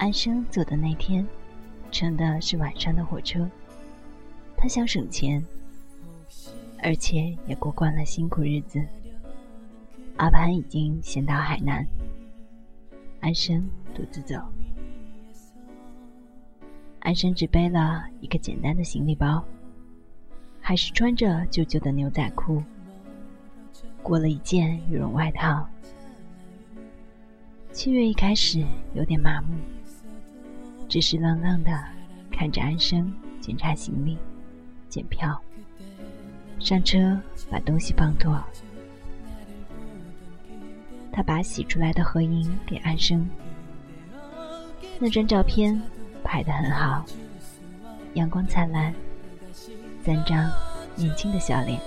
安生走的那天，乘的是晚上的火车。他想省钱，而且也过惯了辛苦日子。阿潘已经先到海南，安生独自走。安生只背了一个简单的行李包，还是穿着旧旧的牛仔裤，裹了一件羽绒外套。七月一开始有点麻木。只是愣愣的看着安生检查行李、检票、上车，把东西放妥。他把洗出来的合影给安生，那张照片拍得很好，阳光灿烂，三张年轻的笑脸，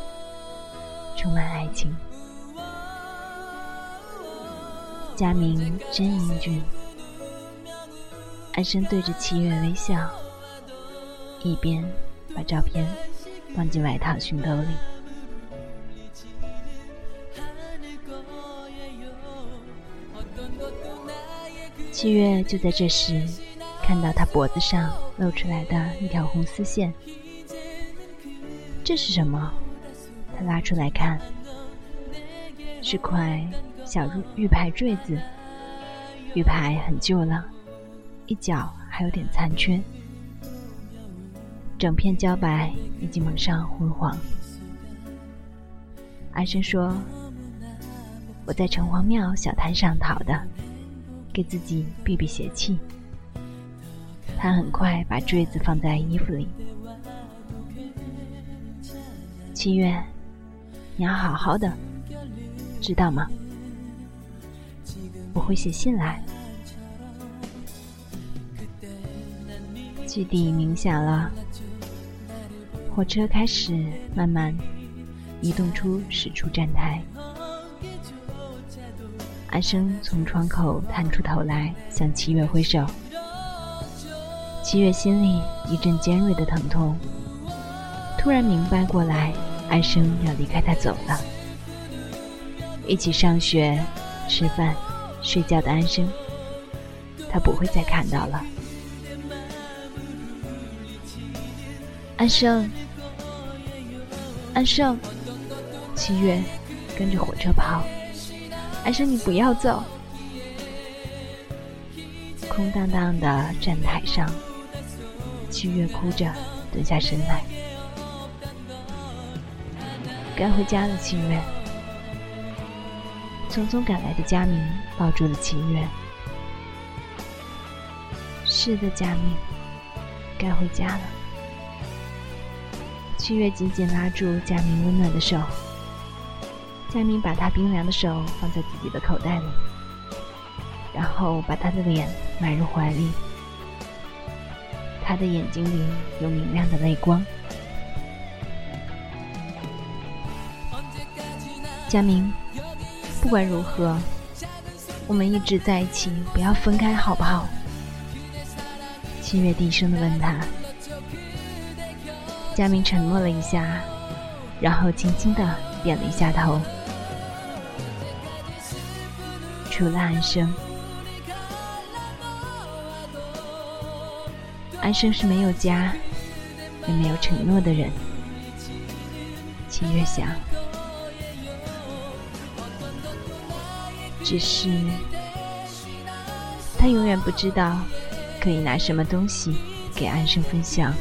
充满爱情。佳明真英俊。安生对着七月微笑，一边把照片放进外套胸兜里。七月就在这时，看到他脖子上露出来的一条红丝线，这是什么？他拉出来看，是块小玉玉牌坠子，玉牌很旧了。一角还有点残缺，整片茭白已经蒙上昏黄。安生说：“我在城隍庙小摊上淘的，给自己避避邪气。”他很快把坠子放在衣服里。七月，你要好好的，知道吗？我会写信来。距地鸣响了，火车开始慢慢移动出驶出站台。安生从窗口探出头来，向七月挥手。七月心里一阵尖锐的疼痛，突然明白过来，安生要离开他走了。一起上学、吃饭、睡觉的安生，他不会再看到了。安生，安生，七月跟着火车跑。安生，你不要走。空荡荡的站台上，七月哭着蹲下身来。该回家了，七月。匆匆赶来的佳明抱住了七月。是的，佳明，该回家了。七月紧紧拉住佳明温暖的手，佳明把他冰凉的手放在自己的口袋里，然后把他的脸埋入怀里。他的眼睛里有明亮的泪光。佳明，不管如何，我们一直在一起，不要分开，好不好？七月低声的问他。佳明沉默了一下，然后轻轻的点了一下头。除了安生，安生是没有家，也没有承诺的人。秦月想，只是他永远不知道可以拿什么东西给安生分享。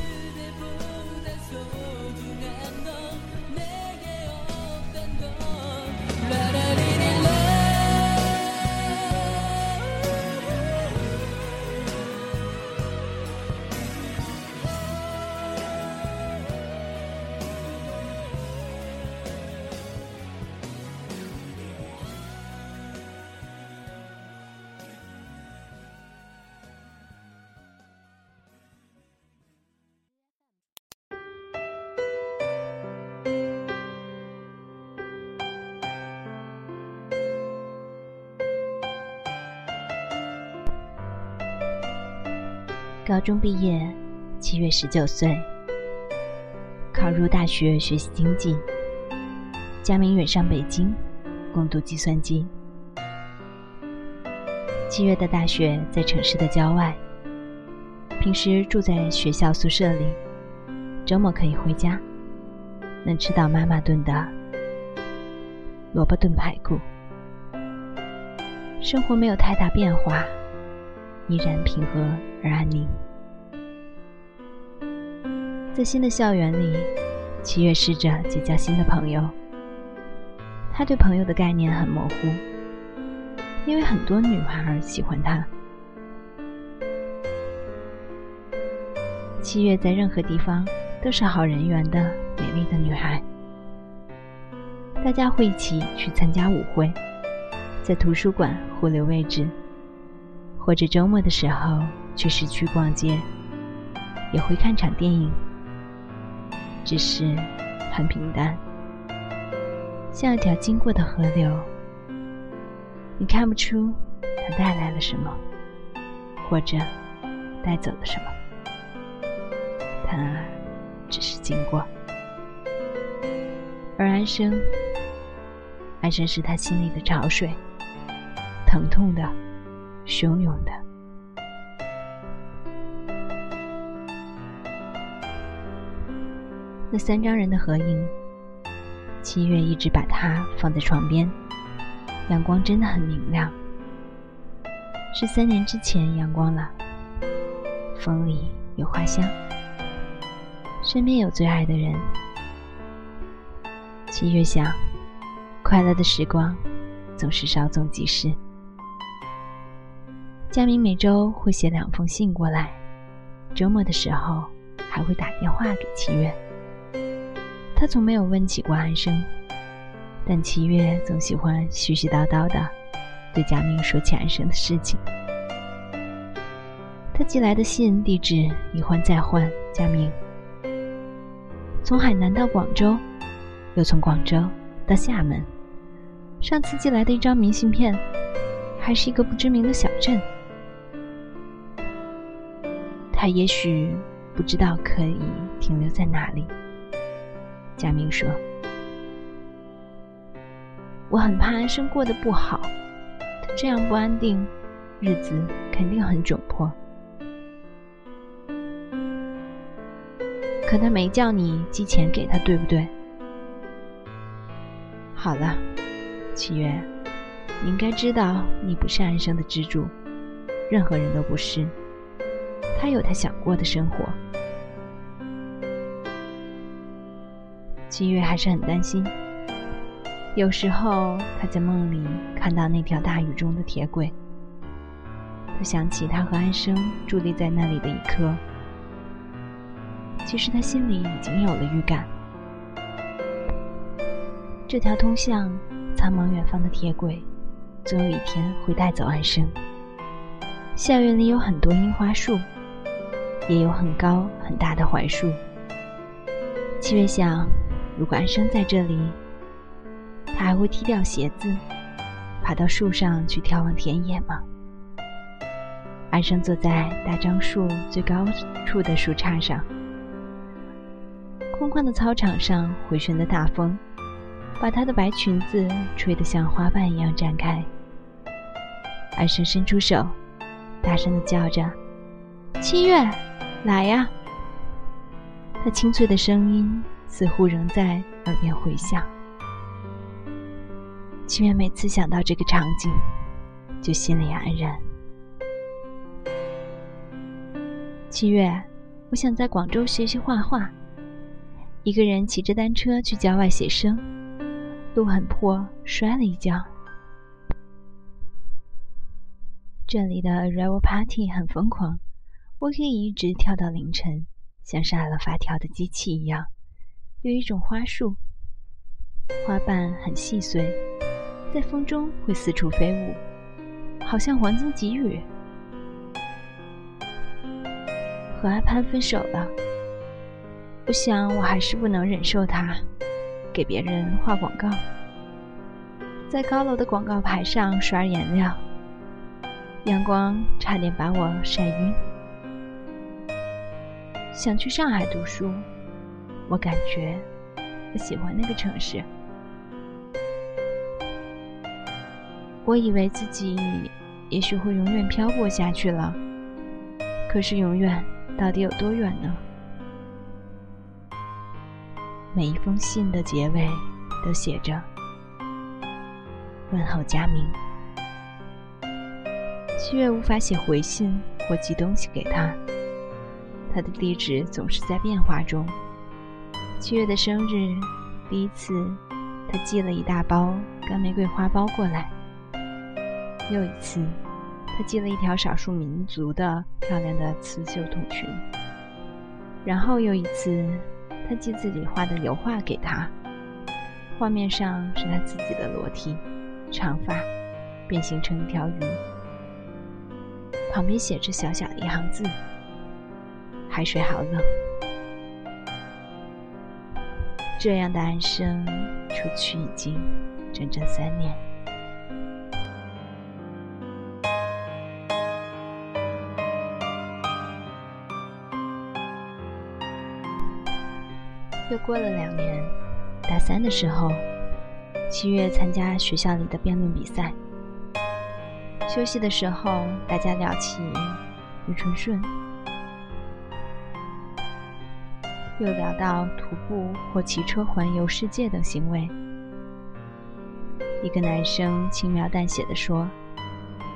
高中毕业，七月十九岁，考入大学学习经济。佳明远上北京，攻读计算机。七月的大学在城市的郊外，平时住在学校宿舍里，周末可以回家，能吃到妈妈炖的萝卜炖排骨。生活没有太大变化，依然平和而安宁。在新的校园里，七月试着结交新的朋友。他对朋友的概念很模糊，因为很多女孩喜欢他。七月在任何地方都是好人缘的美丽的女孩。大家会一起去参加舞会。在图书馆互留位置，或者周末的时候去市区逛街，也会看场电影，只是很平淡，像一条经过的河流。你看不出它带来了什么，或者带走了什么，它只是经过。而安生，安生是他心里的潮水。疼痛的，汹涌的。那三张人的合影，七月一直把它放在床边。阳光真的很明亮，是三年之前阳光了。风里有花香，身边有最爱的人。七月想，快乐的时光总是稍纵即逝。佳明每周会写两封信过来，周末的时候还会打电话给七月。他从没有问起过安生，但七月总喜欢絮絮叨叨的对佳明说起安生的事情。他寄来的信地址一换再换，佳明从海南到广州，又从广州到厦门。上次寄来的一张明信片，还是一个不知名的小镇。他也许不知道可以停留在哪里。佳明说：“我很怕安生过得不好，他这样不安定，日子肯定很窘迫。可他没叫你寄钱给他，对不对？好了，七月，你应该知道，你不是安生的支柱，任何人都不是。”他有他想过的生活。七月还是很担心。有时候他在梦里看到那条大雨中的铁轨，他想起他和安生伫立在那里的一刻。其实他心里已经有了预感，这条通向苍茫远方的铁轨，总有一天会带走安生。校园里有很多樱花树。也有很高很大的槐树。七月想，如果安生在这里，他还会踢掉鞋子，爬到树上去眺望田野吗？安生坐在大樟树最高处的树杈上，空旷的操场上回旋的大风，把她的白裙子吹得像花瓣一样展开。安生伸出手，大声的叫着：“七月！”来呀！他清脆的声音似乎仍在耳边回响。七月每次想到这个场景，就心里安然。七月，我想在广州学习画画。一个人骑着单车去郊外写生，路很破，摔了一跤。这里的 Arrival Party 很疯狂。我可以一直跳到凌晨，像杀了发条的机器一样。有一种花束，花瓣很细碎，在风中会四处飞舞，好像黄金给予。和阿潘分手了，我想我还是不能忍受他给别人画广告，在高楼的广告牌上刷颜料，阳光差点把我晒晕。想去上海读书，我感觉我喜欢那个城市。我以为自己也许会永远漂泊下去了。可是永远到底有多远呢？每一封信的结尾都写着“问候佳明”。七月无法写回信或寄东西给他，他的地址总是在变化中。七月的生日，第一次，他寄了一大包干玫瑰花苞过来。又一次，他寄了一条少数民族的漂亮的刺绣筒裙。然后又一次，他寄自己画的油画给他，画面上是他自己的裸体，长发变形成一条鱼，旁边写着小小的一行字：“海水好冷。”这样的安生出去已经整整三年。又过了两年，大三的时候，七月参加学校里的辩论比赛。休息的时候，大家聊起余纯顺，又聊到徒步或骑车环游世界等行为。一个男生轻描淡写的说：“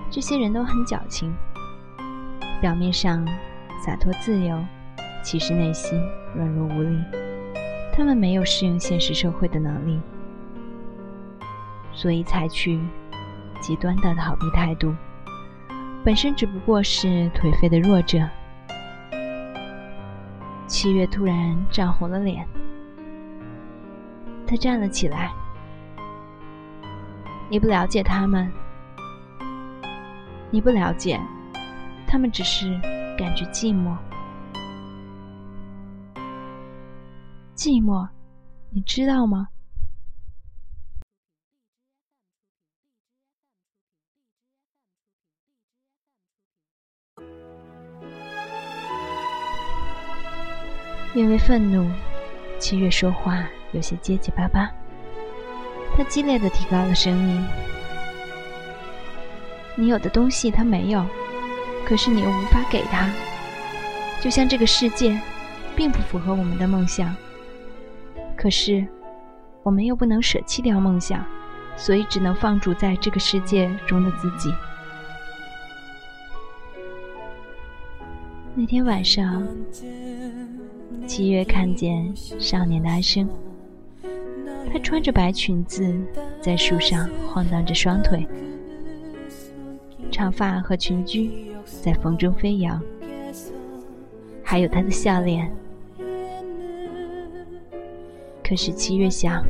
这些人都很矫情，表面上洒脱自由，其实内心软弱无力。”他们没有适应现实社会的能力，所以采取极端的逃避态度，本身只不过是颓废的弱者。七月突然涨红了脸，他站了起来：“你不了解他们，你不了解，他们只是感觉寂寞。”寂寞，你知道吗？因为愤怒，七月说话有些结结巴巴。他激烈的提高了声音：“你有的东西他没有，可是你又无法给他，就像这个世界，并不符合我们的梦想。”可是，我们又不能舍弃掉梦想，所以只能放逐在这个世界中的自己。那天晚上，七月看见少年的安生，他穿着白裙子，在树上晃荡着双腿，长发和裙裾在风中飞扬，还有他的笑脸。可是七月想，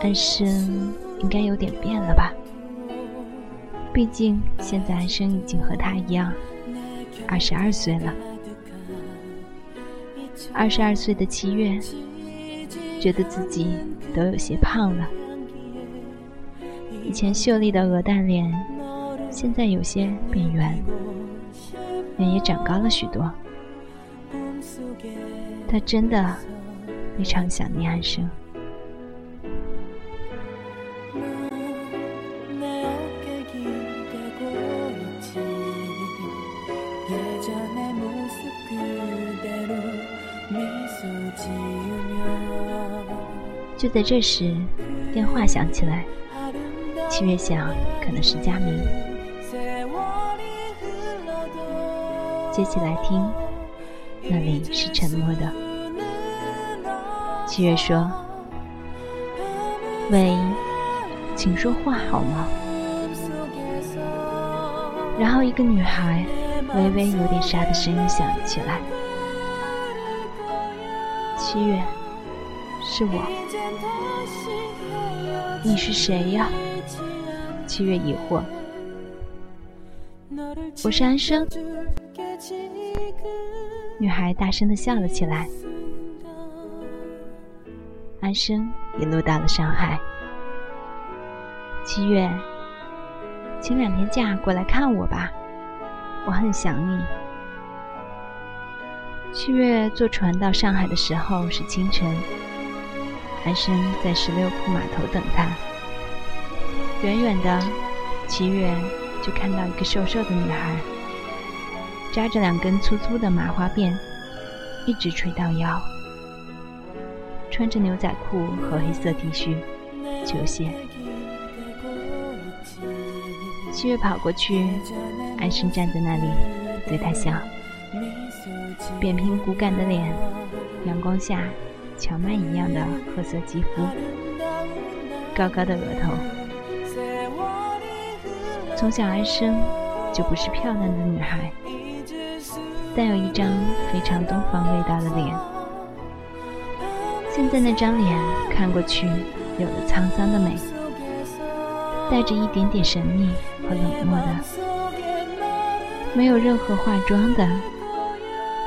安生应该有点变了吧？毕竟现在安生已经和他一样，二十二岁了。二十二岁的七月，觉得自己都有些胖了。以前秀丽的鹅蛋脸，现在有些变圆，脸也长高了许多。他真的。非常想念安生。就在这时，电话响起来。七月想，可能是佳明。接起来听，那里是沉默的。七月说：“喂，请说话好吗？”然后一个女孩微微有点沙的声音响了起来：“七月，是我。你是谁呀？”七月疑惑：“我是安生。”女孩大声的笑了起来。安生也落到了上海。七月，请两天假过来看我吧，我很想你。七月坐船到上海的时候是清晨，安生在十六铺码头等他。远远的，七月就看到一个瘦瘦的女孩，扎着两根粗粗的麻花辫，一直垂到腰，穿着牛仔裤和黑色 T 恤、球鞋。七月跑过去，安生站在那里对他笑，扁平骨感的脸，阳光下荞麦一样的褐色肌肤，高高的额头。从小安生就不是漂亮的女孩，但有一张非常东方味道的脸。现在那张脸看过去有了沧桑的美。带着一点点神秘和冷漠的，没有任何化妆的，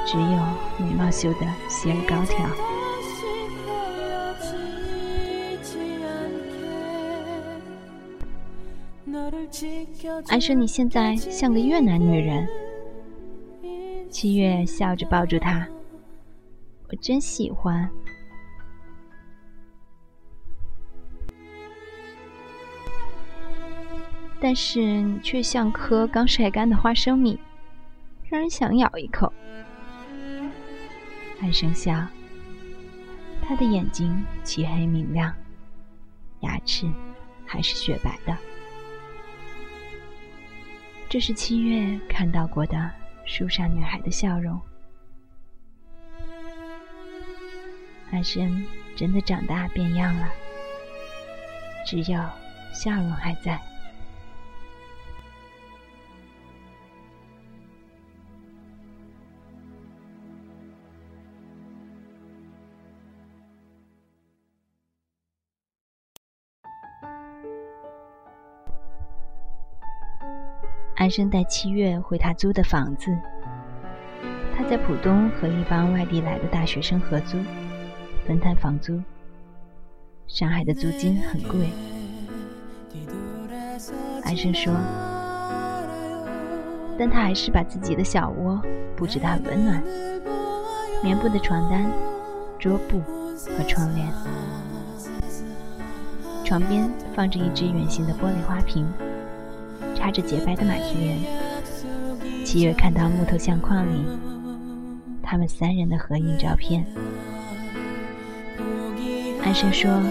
只有眉毛修的细而高挑。安生，你现在像个越南女人。七月笑着抱住他，我真喜欢。但是你却像颗刚晒干的花生米，让人想咬一口。安生笑，他的眼睛漆黑明亮，牙齿还是雪白的。这是七月看到过的树上女孩的笑容。安生真的长大变样了，只有笑容还在。安生带七月回他租的房子。他在浦东和一帮外地来的大学生合租，分摊房租。上海的租金很贵。安生说，但他还是把自己的小窝布置得很温暖，棉布的床单、桌布和窗帘，床边放着一只圆形的玻璃花瓶。插着洁白的马蹄莲。七月看到木头相框里他们三人的合影照片。安生说：“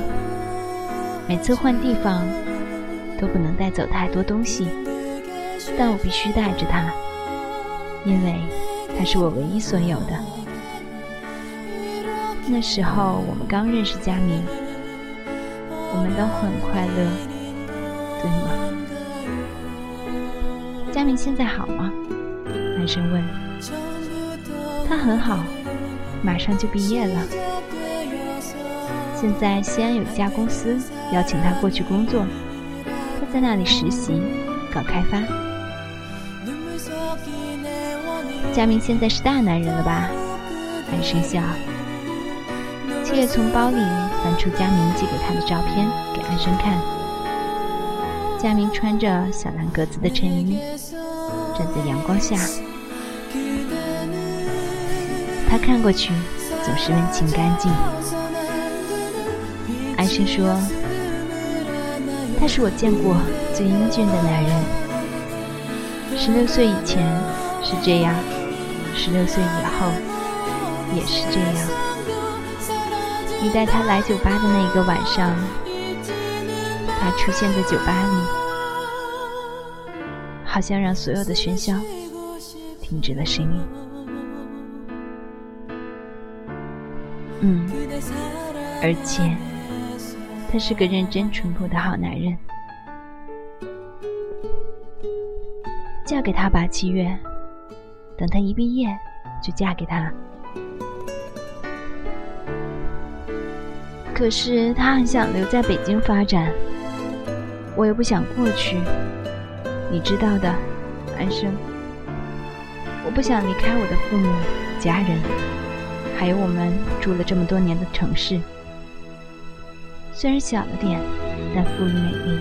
每次换地方都不能带走太多东西，但我必须带着它，因为它是我唯一所有的。”那时候我们刚认识佳明，我们都很快乐，对吗？佳明现在好吗？男生问。他很好，马上就毕业了。现在西安有一家公司邀请他过去工作，他在那里实习，搞开发。佳明现在是大男人了吧？男生笑。七月从包里翻出佳明寄给他的照片，给安生看。佳明穿着小蓝格子的衬衣，站在阳光下。他看过去总是温情干净。安生说：“他是我见过最英俊的男人。十六岁以前是这样，十六岁以后也是这样。你带他来酒吧的那一个晚上。”他出现在酒吧里，好像让所有的喧嚣停止了声音。嗯，而且他是个认真淳朴的好男人。嫁给他吧，七月。等他一毕业，就嫁给他。可是他很想留在北京发展。我又不想过去，你知道的，安生。我不想离开我的父母、家人，还有我们住了这么多年的城市。虽然小了点，但富裕美丽，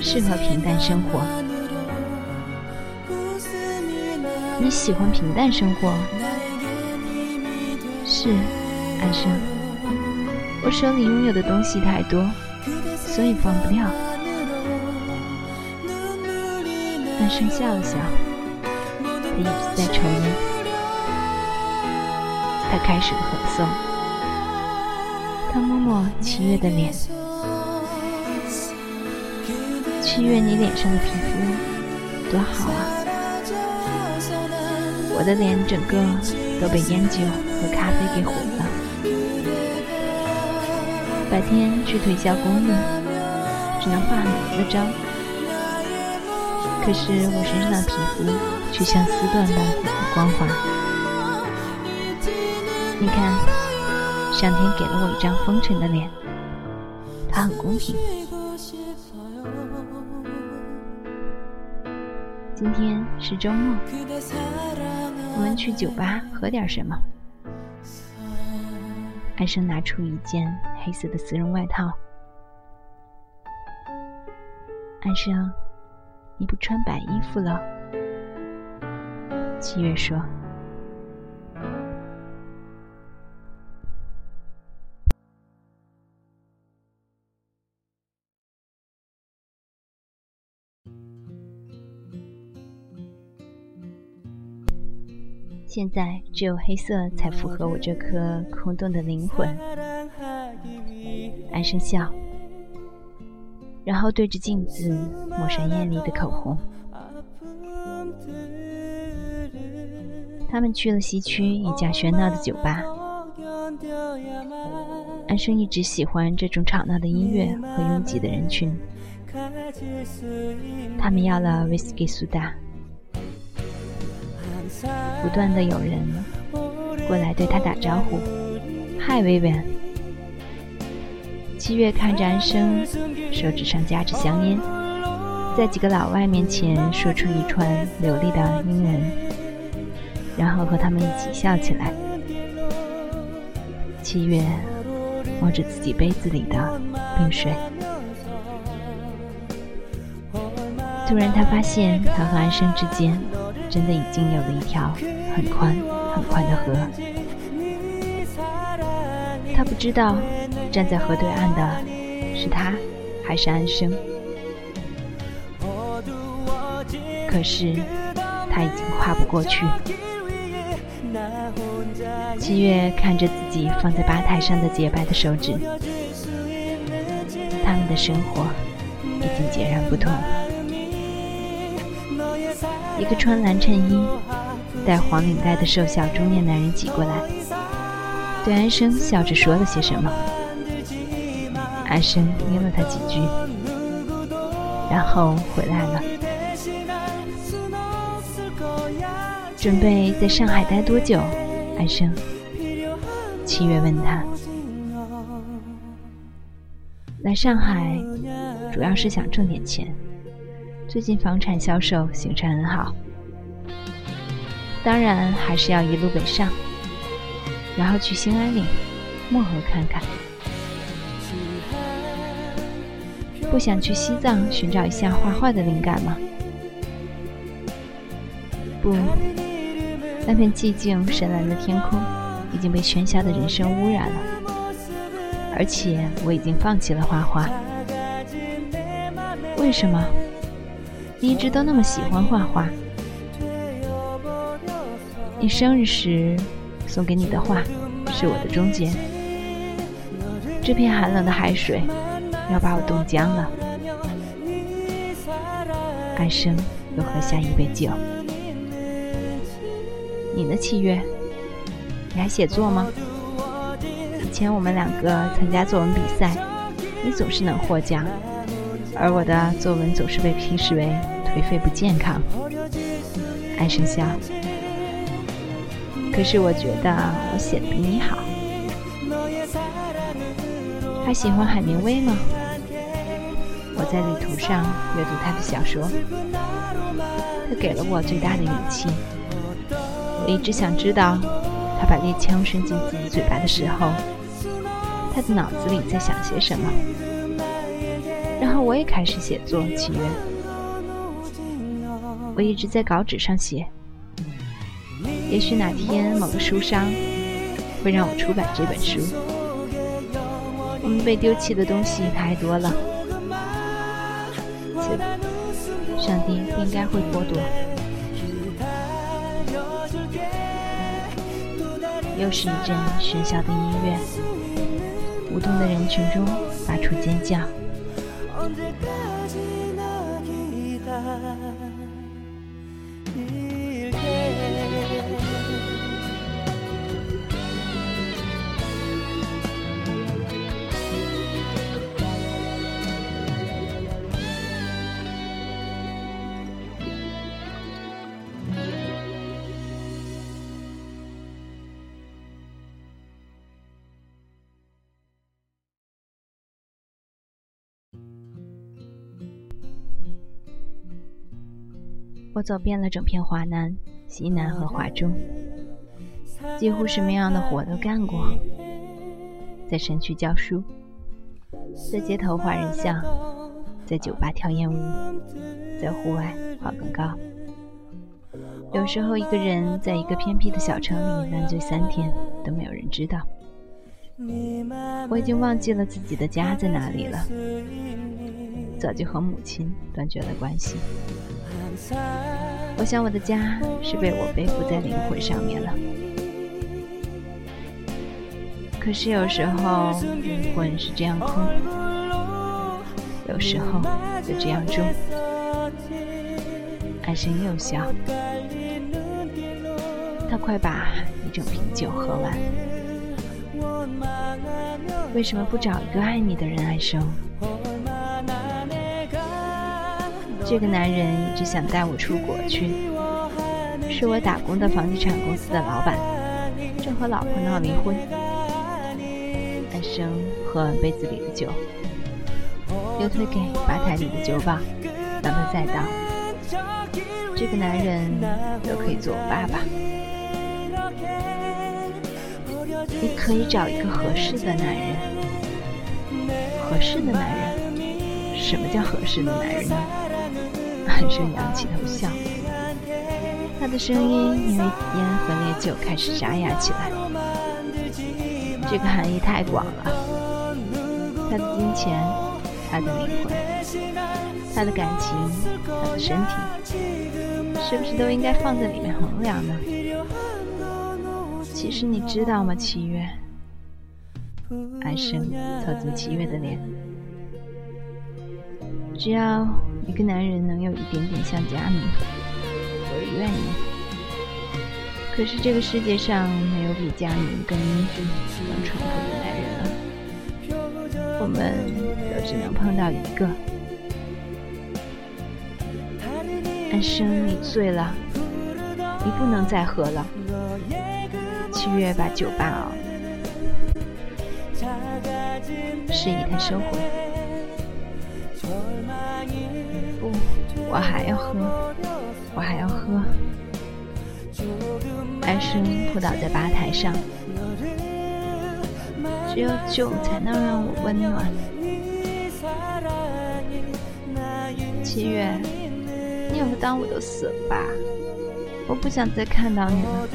适合平淡生活。你喜欢平淡生活？是，安生。我手里拥有的东西太多，所以放不掉。安生笑笑，他一直在抽烟。他开始了合诵，他摸摸七月的脸。七月，你脸上的皮肤多好啊！我的脸整个都被烟酒和咖啡给毁了。白天去推销公寓，只能化很浓的妆，可是我身上的皮肤却像丝缎般光滑。你看，上天给了我一张风尘的脸，它很公平。今天是周末，我们去酒吧喝点什么？安生拿出一件黑色的丝绒外套。安生，你不穿白衣服了？七月说。现在只有黑色才符合我这颗空洞的灵魂。安生笑，然后对着镜子抹上艳丽的口红。他们去了西区一家喧闹的酒吧。安生一直喜欢这种吵闹的音乐和拥挤的人群。他们要了威士忌苏打。不断的有人过来对他打招呼：“嗨，薇薇。”七月看着安生，手指上夹着香烟，在几个老外面前说出一串流利的英文，然后和他们一起笑起来。七月望着自己杯子里的冰水，突然他发现他和安生之间。真的已经有了一条很宽很宽的河。他不知道站在河对岸的是他还是安生，可是他已经跨不过去。七月看着自己放在吧台上的洁白的手指，他们的生活已经截然不同。一个穿蓝衬衣、戴黄领带的瘦小中年男人挤过来，对安生笑着说了些什么。安生捏了他几句，然后回来了。准备在上海待多久？安生，七月问他。来上海主要是想挣点钱。最近房产销售形势很好，当然还是要一路北上，然后去兴安岭、漠河看看。不想去西藏寻找一下画画的灵感吗？不，那片寂静深蓝的天空已经被喧嚣的人生污染了，而且我已经放弃了画画。为什么？你一直都那么喜欢画画。你生日时送给你的画是我的终结。这片寒冷的海水要把我冻僵了。安生又喝下一杯酒。你呢，七月？你还写作吗？以前我们两个参加作文比赛，你总是能获奖。而我的作文总是被批示为颓废不健康。安生笑。可是我觉得我写的比你好。还喜欢海明威吗？在旅途上阅读他的小说，他给了我最大的勇气。我一直想知道，他把猎枪伸进自己嘴巴的时候，他的脑子里在想些什么。然后我也开始写作，起源。我一直在稿纸上写，也许哪天某个书商会让我出版这本书。我们被丢弃的东西太多了，应该会剥夺。又是一阵喧嚣的音乐，舞动的人群中发出尖叫。我走遍了整片华南、西南和华中，几乎什么样的活都干过。在山区教书，在街头画人像，在酒吧跳艳舞，在户外画广告。有时候一个人在一个偏僻的小城里烂醉三天都没有人知道。我已经忘记了自己的家在哪里了，早就和母亲断绝了关系。我想我的家是被我背负在灵魂上面了。可是有时候灵魂是这样空，有时候又这样重。爱生又笑，他快把一整瓶酒喝完。为什么不找一个爱你的人，安生？这个男人一直想带我出国去，是我打工的房地产公司的老板，正和老婆闹离婚。安生喝完杯子里的酒，又推给吧台里的酒保，让他再倒。这个男人都可以做我爸爸，你可以找一个合适的男人。合适的男人？什么叫合适的男人呢？安生仰起头笑，他的声音因为烟和烈酒开始沙哑起来。这个含义太广了，他的金钱，他的灵魂，他的感情，他的身体，是不是都应该放在里面衡量呢？其实你知道吗，七月？安生凑近七月的脸，只要。一个男人能有一点点像佳明，我也愿意。可是这个世界上没有比佳明更英俊、更淳朴的男人了，我们都只能碰到一个。安生，你醉了，你不能再喝了。七月把酒罢了，示意他收回。我还要喝，我还要喝。安生扑倒在吧台上，只有酒才能让我温暖。七月，你以后当我都死了吧？我不想再看到你了。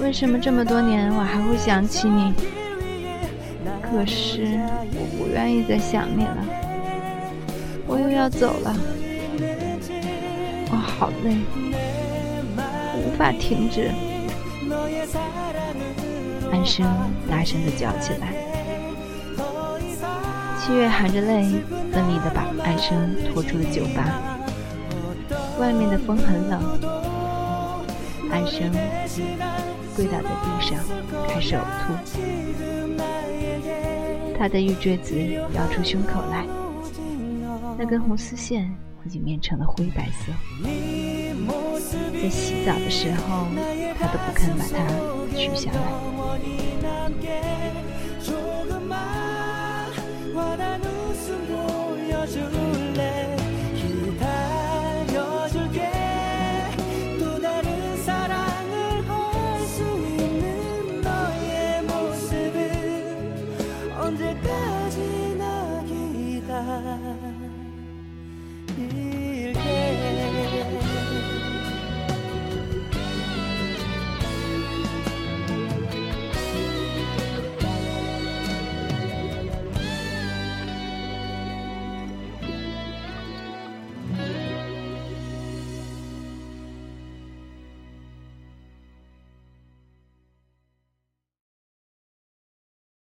为什么这么多年我还会想起你？可是我不愿意再想你了。我又要走了。好累，无法停止。安生大声地叫起来。七月含着泪，奋力地把安生拖出了酒吧。外面的风很冷，安生跪倒在地上，开始呕吐。他的玉坠子摇出胸口来，那根红丝线。已经变成了灰白色，在洗澡的时候，他都不肯把它取下来。